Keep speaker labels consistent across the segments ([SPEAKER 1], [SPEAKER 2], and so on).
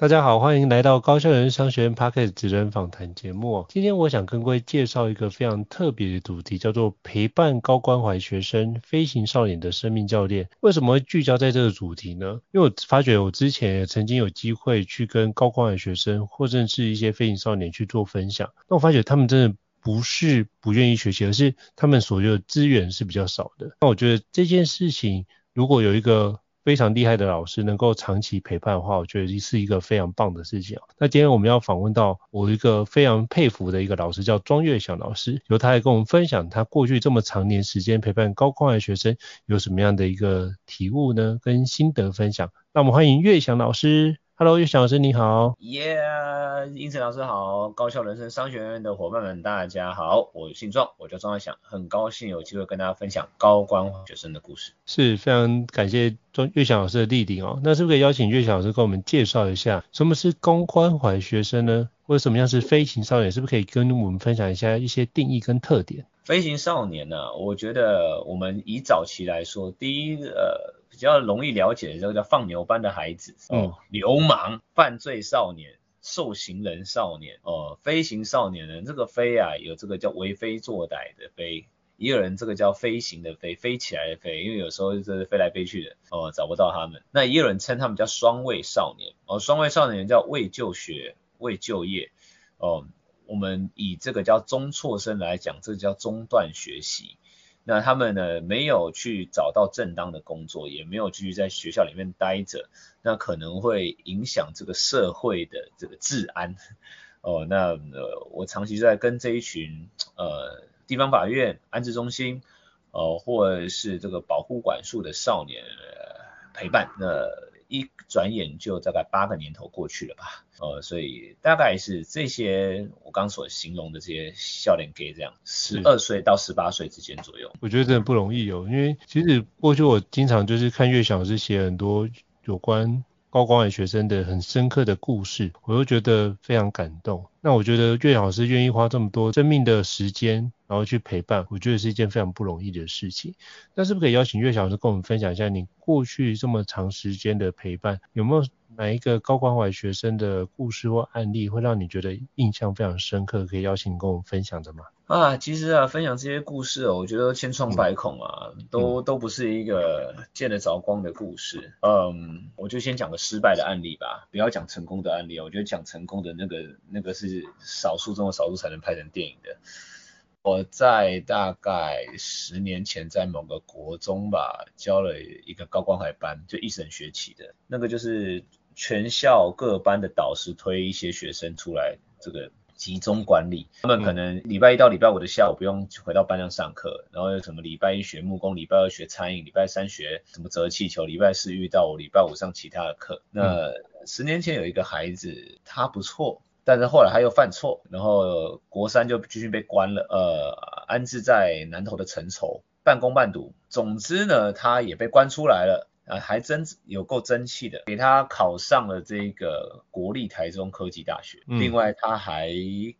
[SPEAKER 1] 大家好，欢迎来到高校人商学院 Podcast 职人访谈节目。今天我想跟各位介绍一个非常特别的主题，叫做陪伴高关怀学生飞行少年的生命教练。为什么会聚焦在这个主题呢？因为我发觉我之前也曾经有机会去跟高关怀学生或者是一些飞行少年去做分享，那我发觉他们真的不是不愿意学习，而是他们所有的资源是比较少的。那我觉得这件事情如果有一个非常厉害的老师能够长期陪伴的话，我觉得是一个非常棒的事情。那今天我们要访问到我一个非常佩服的一个老师，叫庄月祥老师，由他来跟我们分享他过去这么长年时间陪伴高关怀学生有什么样的一个体悟呢？跟心得分享。那我们欢迎月祥老师。Hello，月祥老师你好。
[SPEAKER 2] Yeah，英成老师好，高校人生商学院的伙伴们大家好，我姓庄，我叫庄月祥，很高兴有机会跟大家分享高关怀学生的故事。
[SPEAKER 1] 是非常感谢庄月祥老师的莅临哦。那是不是可以邀请月祥老师跟我们介绍一下什么是高关怀学生呢？或者什么样是飞行少年？是不是可以跟我们分享一下一些定义跟特点？
[SPEAKER 2] 飞行少年呢、啊，我觉得我们以早期来说，第一呃。比较容易了解的这个叫放牛班的孩子，哦，流氓、犯罪少年、受刑人少年，哦，飞行少年人，这个飞啊，有这个叫为非作歹的飞，也有人这个叫飞行的飞，飞起来的飞，因为有时候就是飞来飞去的，哦，找不到他们。那也有人称他们叫双位少年，哦，双位少年叫未就学、未就业，哦，我们以这个叫中辍生来讲，这个叫中断学习。那他们呢，没有去找到正当的工作，也没有继续在学校里面待着，那可能会影响这个社会的这个治安。哦，那呃，我长期在跟这一群呃地方法院、安置中心，呃，或者是这个保护管束的少年，呃，陪伴。那一转眼就大概八个年头过去了吧，呃，所以大概是这些我刚所形容的这些笑脸给这样，十二岁到十八岁之间左右。
[SPEAKER 1] 我觉得真的不容易哦，因为其实过去我经常就是看月祥老师写很多有关高关怀学生的很深刻的故事，我都觉得非常感动。那我觉得岳老师愿意花这么多生命的时间，然后去陪伴，我觉得是一件非常不容易的事情。那是不是可以邀请岳老师跟我们分享一下，你过去这么长时间的陪伴，有没有哪一个高关怀学生的故事或案例，会让你觉得印象非常深刻，可以邀请你跟我们分享的吗？
[SPEAKER 2] 啊，其实啊，分享这些故事，哦我觉得千疮百孔啊，嗯、都都不是一个见得着光的故事。嗯，我就先讲个失败的案例吧，不要讲成功的案例。我觉得讲成功的那个那个是少数中的少数才能拍成电影的。我在大概十年前，在某个国中吧，教了一个高关怀班，就一整学期的，那个就是全校各班的导师推一些学生出来，这个集中管理。他们可能礼拜一到礼拜五的下午不用回到班上上课，然后什么礼拜一学木工，礼拜二学餐饮，礼拜三学什么折气球，礼拜四遇到我，礼拜五上其他的课。那十年前有一个孩子，他不错。但是后来他又犯错，然后国三就继续被关了，呃，安置在南投的城筹，半工半读。总之呢，他也被关出来了，啊，还真有够争气的，给他考上了这个国立台中科技大学。嗯、另外他还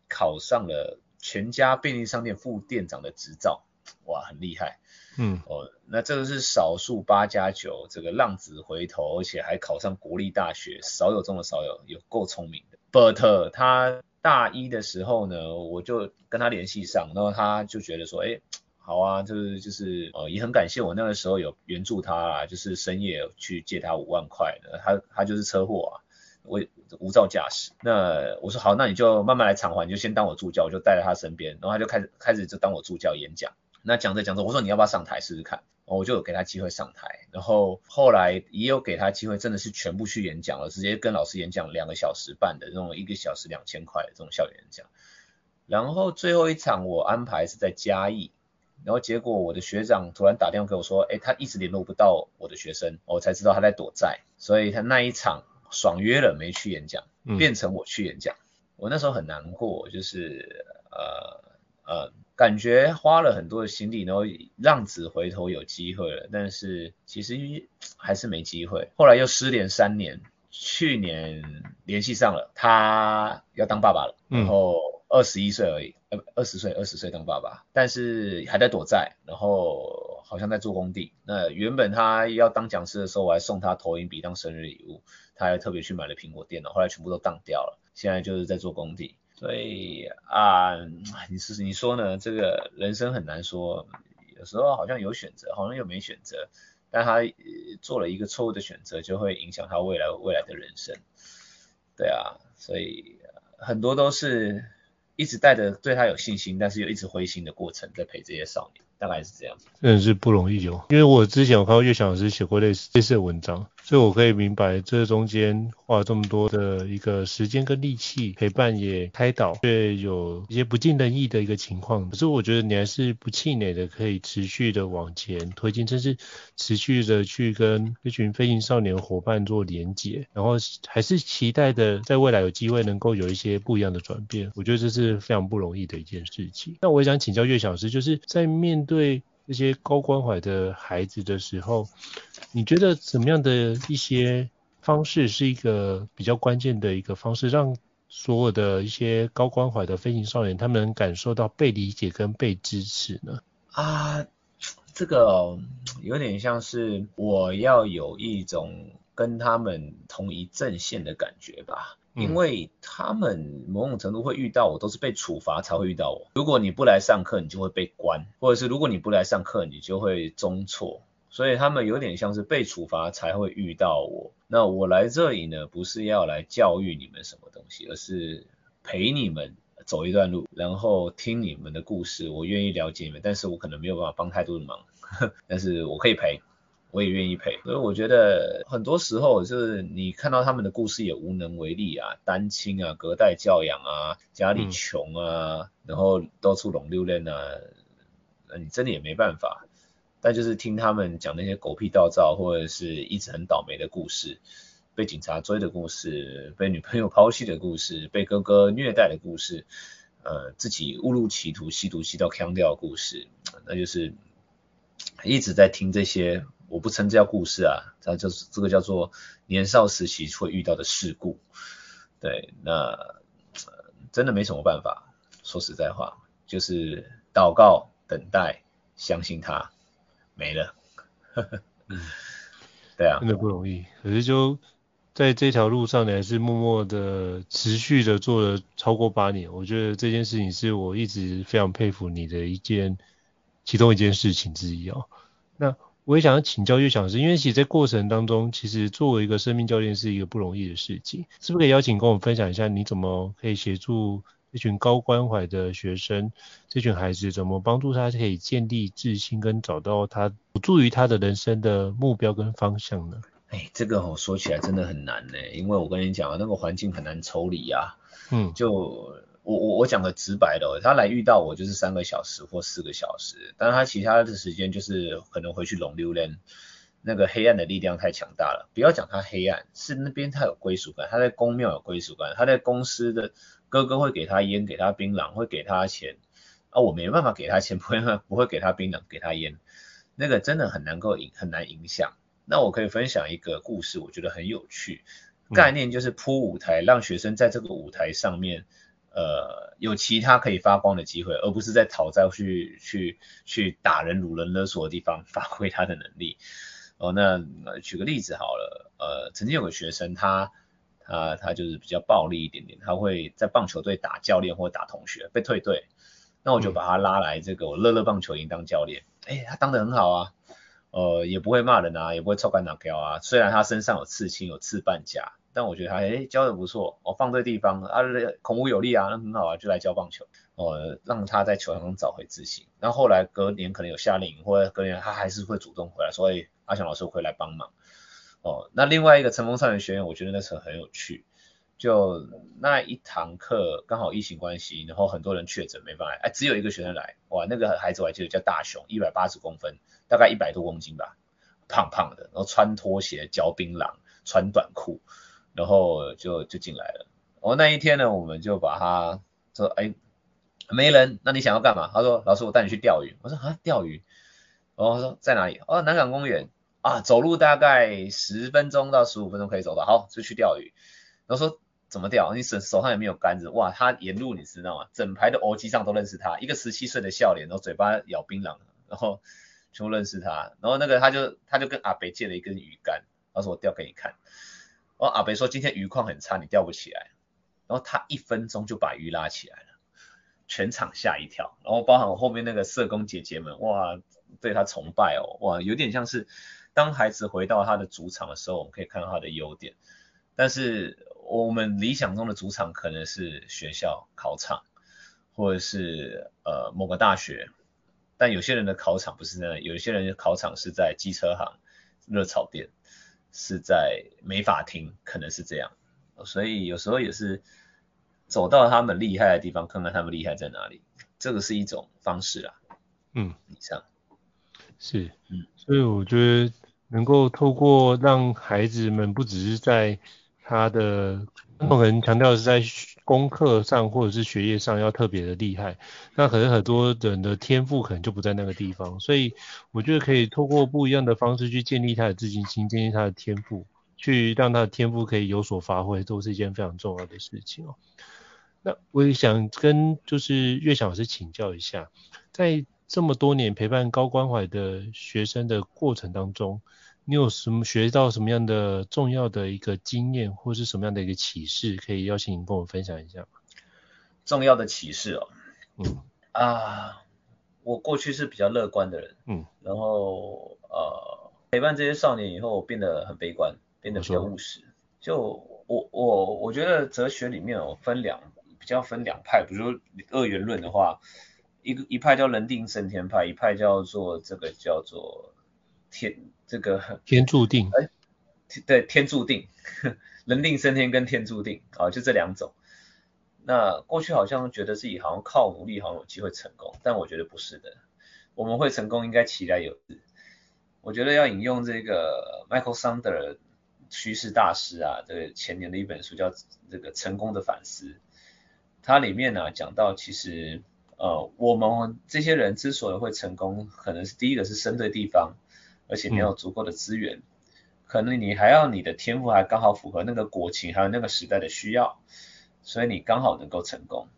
[SPEAKER 2] 考上了全家便利商店副店长的执照。哇，很厉害。
[SPEAKER 1] 嗯，
[SPEAKER 2] 哦，那这个是少数八加九，这个浪子回头，而且还考上国立大学，少有中的少有，有够聪明的。But 他大一的时候呢，我就跟他联系上，然后他就觉得说，哎，好啊，就是就是，呃，也很感谢我那个时候有援助他啊，就是深夜去借他五万块的，他他就是车祸啊。我无照驾驶，那我说好，那你就慢慢来偿还，你就先当我助教，我就带在他身边，然后他就开始开始就当我助教演讲。那讲着讲着，我说你要不要上台试试看？我就给他机会上台，然后后来也有给他机会，真的是全部去演讲了，直接跟老师演讲两个小时半的这种一个小时两千块的这种校园演讲。然后最后一场我安排是在嘉义，然后结果我的学长突然打电话给我说，哎，他一直联络不到我的学生，我才知道他在躲债，所以他那一场。爽约了没去演讲，变成我去演讲，嗯、我那时候很难过，就是呃呃，感觉花了很多的心力，然后浪子回头有机会了，但是其实还是没机会。后来又失联三年，去年联系上了，他要当爸爸了，然后二十一岁而已，呃二十岁二十岁当爸爸，但是还在躲债，然后好像在做工地。那原本他要当讲师的时候，我还送他投影笔当生日礼物。他还特别去买了苹果电脑，后来全部都当掉了，现在就是在做工地。所以啊，你是你说呢？这个人生很难说，有时候好像有选择，好像又没选择。但他做了一个错误的选择，就会影响他未来未来的人生。对啊，所以很多都是一直带着对他有信心，但是又一直灰心的过程，在陪这些少年，大概是这样子。
[SPEAKER 1] 真的是不容易哦，因为我之前我看到岳翔老师写过类似类似的文章。所以我可以明白，这中间花了这么多的一个时间跟力气陪伴，也开导，却有一些不尽人意的一个情况。可是我觉得你还是不气馁的，可以持续的往前推进，甚至持续的去跟一群飞行少年伙伴做连接，然后还是期待的在未来有机会能够有一些不一样的转变。我觉得这是非常不容易的一件事情。那我也想请教岳小师，就是在面对这些高关怀的孩子的时候，你觉得怎么样的一些方式是一个比较关键的一个方式，让所有的一些高关怀的飞行少年，他们感受到被理解跟被支持呢？
[SPEAKER 2] 啊，这个有点像是我要有一种跟他们同一阵线的感觉吧。因为他们某种程度会遇到我，都是被处罚才会遇到我。如果你不来上课，你就会被关；或者是如果你不来上课，你就会中错。所以他们有点像是被处罚才会遇到我。那我来这里呢，不是要来教育你们什么东西，而是陪你们走一段路，然后听你们的故事。我愿意了解你们，但是我可能没有办法帮太多的忙，但是我可以陪。我也愿意陪，所以我觉得很多时候就是你看到他们的故事也无能为力啊，单亲啊，隔代教养啊，家里穷啊，嗯、然后到处拢溜人啊，那你真的也没办法。但就是听他们讲那些狗屁道灶，或者是一直很倒霉的故事，被警察追的故事，被女朋友抛弃的故事，被哥哥虐待的故事，呃，自己误入歧途吸毒吸到腔掉的故事，那就是一直在听这些。我不称这叫故事啊，它就是这个叫做年少时期会遇到的事故。对，那、呃、真的没什么办法。说实在话，就是祷告、等待、相信他，没了。嗯，对啊，
[SPEAKER 1] 真的不容易。可是就在这条路上，你还是默默的、持续的做了超过八年。我觉得这件事情是我一直非常佩服你的一件，其中一件事情之一哦。那。我也想要请教岳翔老师，因为其实在过程当中，其实作为一个生命教练是一个不容易的事情，是不是可以邀请跟我们分享一下，你怎么可以协助这群高关怀的学生，这群孩子怎么帮助他可以建立自信，跟找到他有助于他的人生的目标跟方向呢？
[SPEAKER 2] 哎，这个我说起来真的很难呢，因为我跟你讲啊，那个环境很难抽离啊，嗯，就。我我我讲个直白的，他来遇到我就是三个小时或四个小时，但是他其他的时间就是可能回去龙溜人，那个黑暗的力量太强大了。不要讲他黑暗，是那边他有归属感，他在宫庙有归属感，他在公司的哥哥会给他烟，给他槟榔，会给他钱，啊，我没办法给他钱，不会不会给他槟榔，给他烟，那个真的很难够影很难影响。那我可以分享一个故事，我觉得很有趣，概念就是铺舞台，让学生在这个舞台上面。呃有其他可以发光的机会，而不是在讨债去去去打人、辱人勒索的地方发挥他的能力。哦，那举个例子好了，呃，曾经有个学生他。他他就是比较暴力一点点，他会在棒球队打教练或打同学，被退队，那我就把他拉来这个我乐乐棒球营当教练，哎，他当得很好啊，呃，也不会骂人啊，也不会臭干打胶啊，虽然他身上有刺青，有刺半甲，但我觉得他哎教的不错，我、哦、放对地方啊，孔武有力啊，那很好啊，就来教棒球，哦，让他在球场上找回自信。然后后来隔年可能有夏令营，或者隔年他还是会主动回来，所以阿翔老师会来帮忙。哦，那另外一个晨风少年学院，我觉得那时候很有趣。就那一堂课刚好疫情关系，然后很多人确诊没办法，哎，只有一个学生来，哇，那个孩子我还记得叫大雄，一百八十公分，大概一百多公斤吧，胖胖的，然后穿拖鞋嚼槟榔，穿短裤，然后就就进来了。我，那一天呢，我们就把他说，哎，没人，那你想要干嘛？他说，老师，我带你去钓鱼。我说啊，钓鱼？然后他说在哪里？哦，南港公园。啊，走路大概十分钟到十五分钟可以走到，好，就去钓鱼。然后说怎么钓？你手手上也没有杆子，哇，他沿路你知道吗？整排的欧吉桑都认识他，一个十七岁的笑脸，然后嘴巴咬槟榔，然后全部认识他。然后那个他就他就跟阿北借了一根鱼竿，他说我钓给你看。然后阿北说今天鱼况很差，你钓不起来。然后他一分钟就把鱼拉起来了，全场吓一跳。然后包含我后面那个社工姐姐们，哇，对他崇拜哦，哇，有点像是。当孩子回到他的主场的时候，我们可以看到他的优点。但是我们理想中的主场可能是学校考场，或者是呃某个大学。但有些人的考场不是那样，有些人的考场是在机车行、热炒店，是在没法庭，可能是这样。所以有时候也是走到他们厉害的地方，看看他们厉害在哪里，这个是一种方式啦。嗯，以上
[SPEAKER 1] 是，嗯，所以我觉得。能够透过让孩子们不只是在他的，可能强调的是在功课上或者是学业上要特别的厉害，那可能很多人的天赋可能就不在那个地方，所以我觉得可以透过不一样的方式去建立他的自信心，建立他的天赋，去让他的天赋可以有所发挥，都是一件非常重要的事情哦。那我也想跟就是岳翔老师请教一下，在这么多年陪伴高关怀的学生的过程当中，你有什么学到什么样的重要的一个经验，或是什么样的一个启示，可以邀请你跟我分享一下吗？
[SPEAKER 2] 重要的启示哦，嗯啊，我过去是比较乐观的人，嗯，然后呃陪伴这些少年以后，我变得很悲观，变得比较务实。就我我我觉得哲学里面哦分两比较分两派，比如说二元论的话。一个一派叫人定胜天派，一派叫做这个叫做天这个
[SPEAKER 1] 天注定，
[SPEAKER 2] 哎，对，天注定，人定胜天跟天注定啊，就这两种。那过去好像觉得自己好像靠努力好像有机会成功，但我觉得不是的。我们会成功应该期待有日。我觉得要引用这个 Michael Sandler 趋势大师啊，这个前年的一本书叫这个成功的反思，它里面呢、啊、讲到其实。呃，我们这些人之所以会成功，可能是第一个是生对地方，而且你有足够的资源，嗯、可能你还要你的天赋还刚好符合那个国情，还有那个时代的需要，所以你刚好能够成功，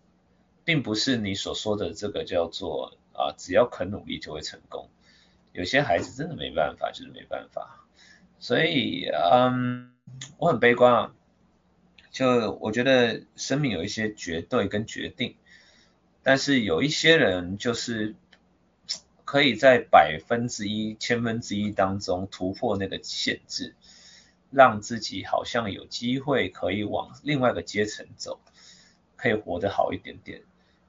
[SPEAKER 2] 并不是你所说的这个叫做啊、呃，只要肯努力就会成功。有些孩子真的没办法，就是没办法。所以，嗯，我很悲观啊，就我觉得生命有一些绝对跟决定。但是有一些人就是可以在百分之一、千分之一当中突破那个限制，让自己好像有机会可以往另外一个阶层走，可以活得好一点点。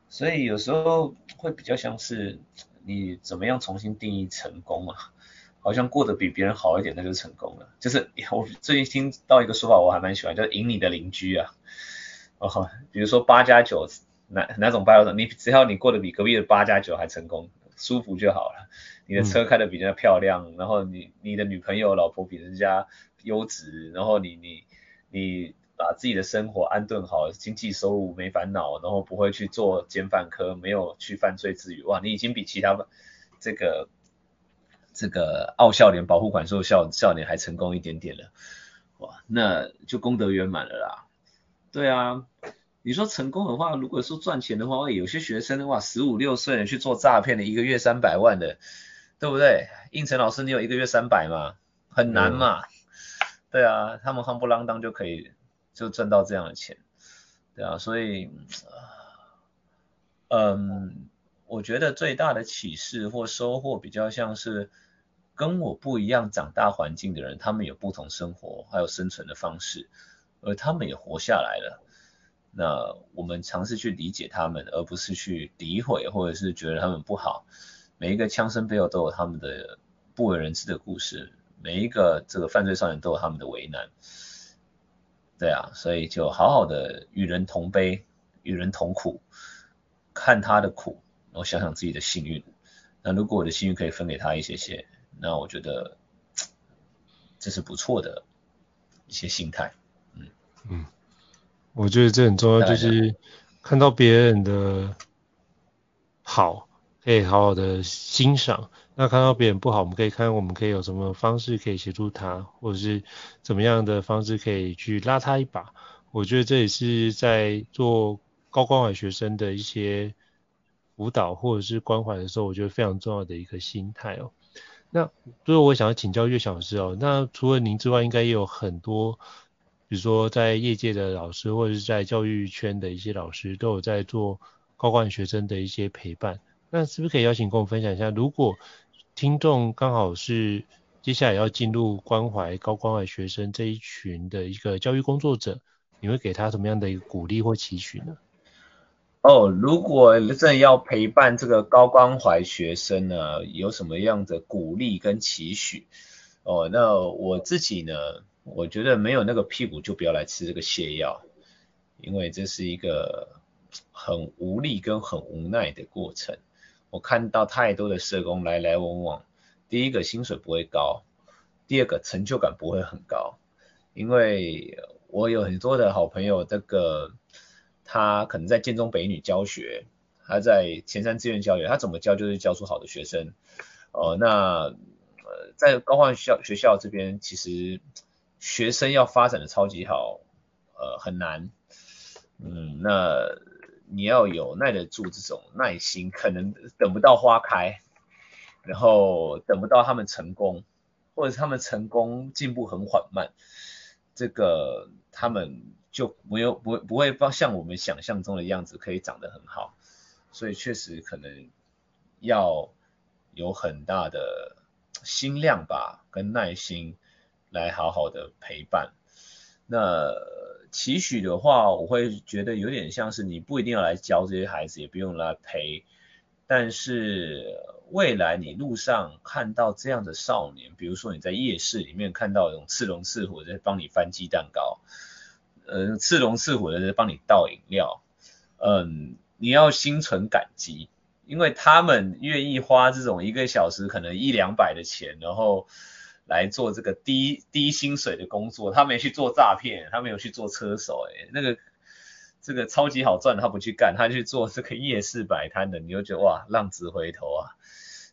[SPEAKER 2] 所以有时候会比较像是你怎么样重新定义成功啊？好像过得比别人好一点，那就成功了。就是我最近听到一个说法，我还蛮喜欢，叫赢你的邻居啊。哦，比如说八加九。哪哪种八加九？你只要你过得比隔壁的八加九还成功，舒服就好了。你的车开得比人家漂亮，嗯、然后你你的女朋友老婆比人家优质，然后你你你把自己的生活安顿好，经济收入没烦恼，然后不会去做奸犯科，没有去犯罪之余，哇，你已经比其他这个这个奥校联保护管束校少年还成功一点点了，哇，那就功德圆满了啦。对啊。你说成功的话，如果说赚钱的话，有些学生的话，十五六岁去做诈骗的，一个月三百万的，对不对？应成老师，你有一个月三百吗？很难嘛。嗯、对啊，他们夯不啷当就可以就赚到这样的钱，对啊，所以，嗯，我觉得最大的启示或收获比较像是跟我不一样长大环境的人，他们有不同生活还有生存的方式，而他们也活下来了。那我们尝试去理解他们，而不是去诋毁或者是觉得他们不好。每一个枪声背后都有他们的不为人知的故事，每一个这个犯罪少年都有他们的为难。对啊，所以就好好的与人同悲，与人同苦，看他的苦，然后想想自己的幸运。那如果我的幸运可以分给他一些些，那我觉得这是不错的一些心态。嗯嗯。
[SPEAKER 1] 我觉得这很重要，就是看到别人的好，可以好好的欣赏；那看到别人不好，我们可以看我们可以有什么方式可以协助他，或者是怎么样的方式可以去拉他一把。我觉得这也是在做高关怀学生的一些辅导或者是关怀的时候，我觉得非常重要的一个心态哦。那所以我想要请教岳小老师哦，那除了您之外，应该也有很多。比如说，在业界的老师，或者是在教育圈的一些老师，都有在做高关学生的一些陪伴。那是不是可以邀请跟我分享一下，如果听众刚好是接下来要进入关怀高关怀学生这一群的一个教育工作者，你会给他什么样的一个鼓励或期许呢？
[SPEAKER 2] 哦，如果真要陪伴这个高关怀学生呢，有什么样的鼓励跟期许？哦，那我自己呢？我觉得没有那个屁股就不要来吃这个泻药，因为这是一个很无力跟很无奈的过程。我看到太多的社工来来往往，第一个薪水不会高，第二个成就感不会很高，因为我有很多的好朋友，这个他可能在建中北女教学，他在前三志愿教育，他怎么教就是教出好的学生。哦，那呃在高关学校学校这边其实。学生要发展的超级好，呃，很难，嗯，那你要有耐得住这种耐心，可能等不到花开，然后等不到他们成功，或者是他们成功进步很缓慢，这个他们就没有不不会像我们想象中的样子可以长得很好，所以确实可能要有很大的心量吧，跟耐心。来好好的陪伴。那期许的话，我会觉得有点像是你不一定要来教这些孩子，也不用来陪。但是未来你路上看到这样的少年，比如说你在夜市里面看到那种刺龙刺虎在帮你翻鸡蛋糕，呃，刺龙刺虎的在帮你倒饮料，嗯，你要心存感激，因为他们愿意花这种一个小时可能一两百的钱，然后。来做这个低低薪水的工作，他没去做诈骗，他没有去做车手，哎，那个这个超级好赚，他不去干，他去做这个夜市摆摊的，你就觉得哇，浪子回头啊，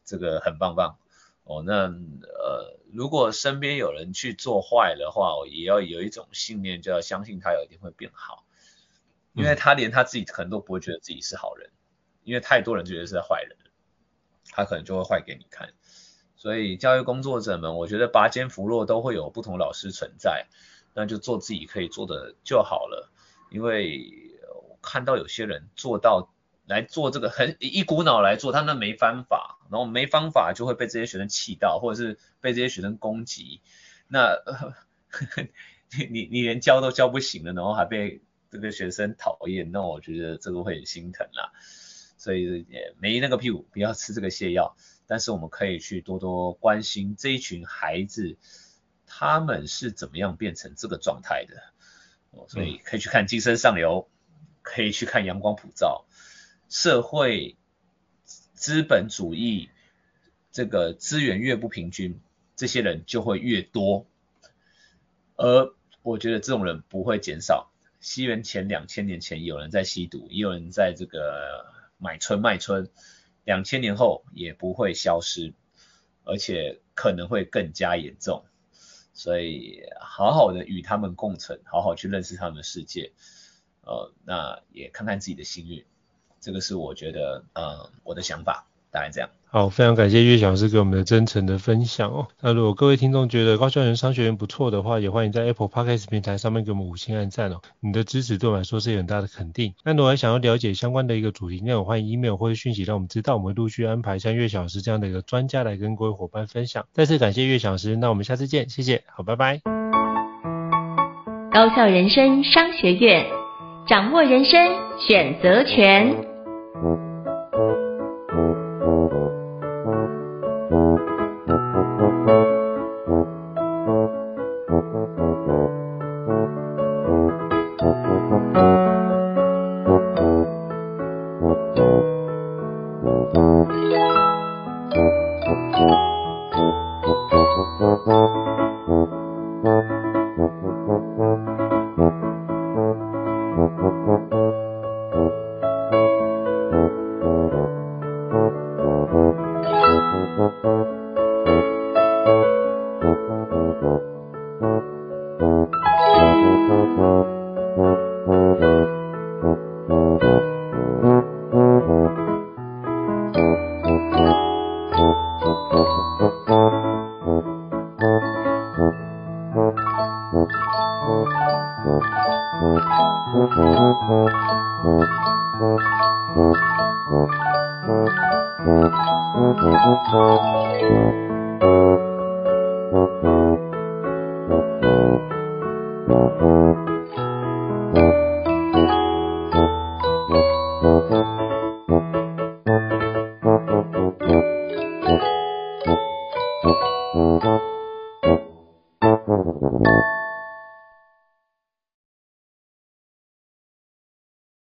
[SPEAKER 2] 这个很棒棒哦。那呃，如果身边有人去做坏的话，也要有一种信念，就要相信他有一天会变好，因为他连他自己可能都不会觉得自己是好人，因为太多人觉得是坏人，他可能就会坏给你看。所以教育工作者们，我觉得拔尖扶弱都会有不同老师存在，那就做自己可以做的就好了。因为我看到有些人做到来做这个很一股脑来做，他那没方法，然后没方法就会被这些学生气到，或者是被这些学生攻击。那呵呵 你你连教都教不行了，然后还被这个学生讨厌，那我觉得这个会很心疼啦。所以也没那个屁股，不要吃这个泻药。但是我们可以去多多关心这一群孩子，他们是怎么样变成这个状态的。所以可以去看《寄生上流》，可以去看《阳光普照》。社会资本主义这个资源越不平均，这些人就会越多。而我觉得这种人不会减少。西元前两千年前，有人在吸毒，也有人在这个买春卖春。两千年后也不会消失，而且可能会更加严重，所以好好的与他们共存，好好去认识他们的世界。呃，那也看看自己的幸运，这个是我觉得呃我的想法，大概这样。
[SPEAKER 1] 好，非常感谢岳小师给我们的真诚的分享哦。那如果各位听众觉得高效人商学院不错的话，也欢迎在 Apple Podcast 平台上面给我们五星按赞哦。你的支持对我们来说是很大的肯定。那如果还想要了解相关的一个主题，内容欢迎 email 或者讯息让我们知道，我们会陆续安排像岳小师这样的一个专家来跟各位伙伴分享。再次感谢岳小师，那我们下次见，谢谢，好，拜拜。
[SPEAKER 3] 高效人生商学院，掌握人生选择权。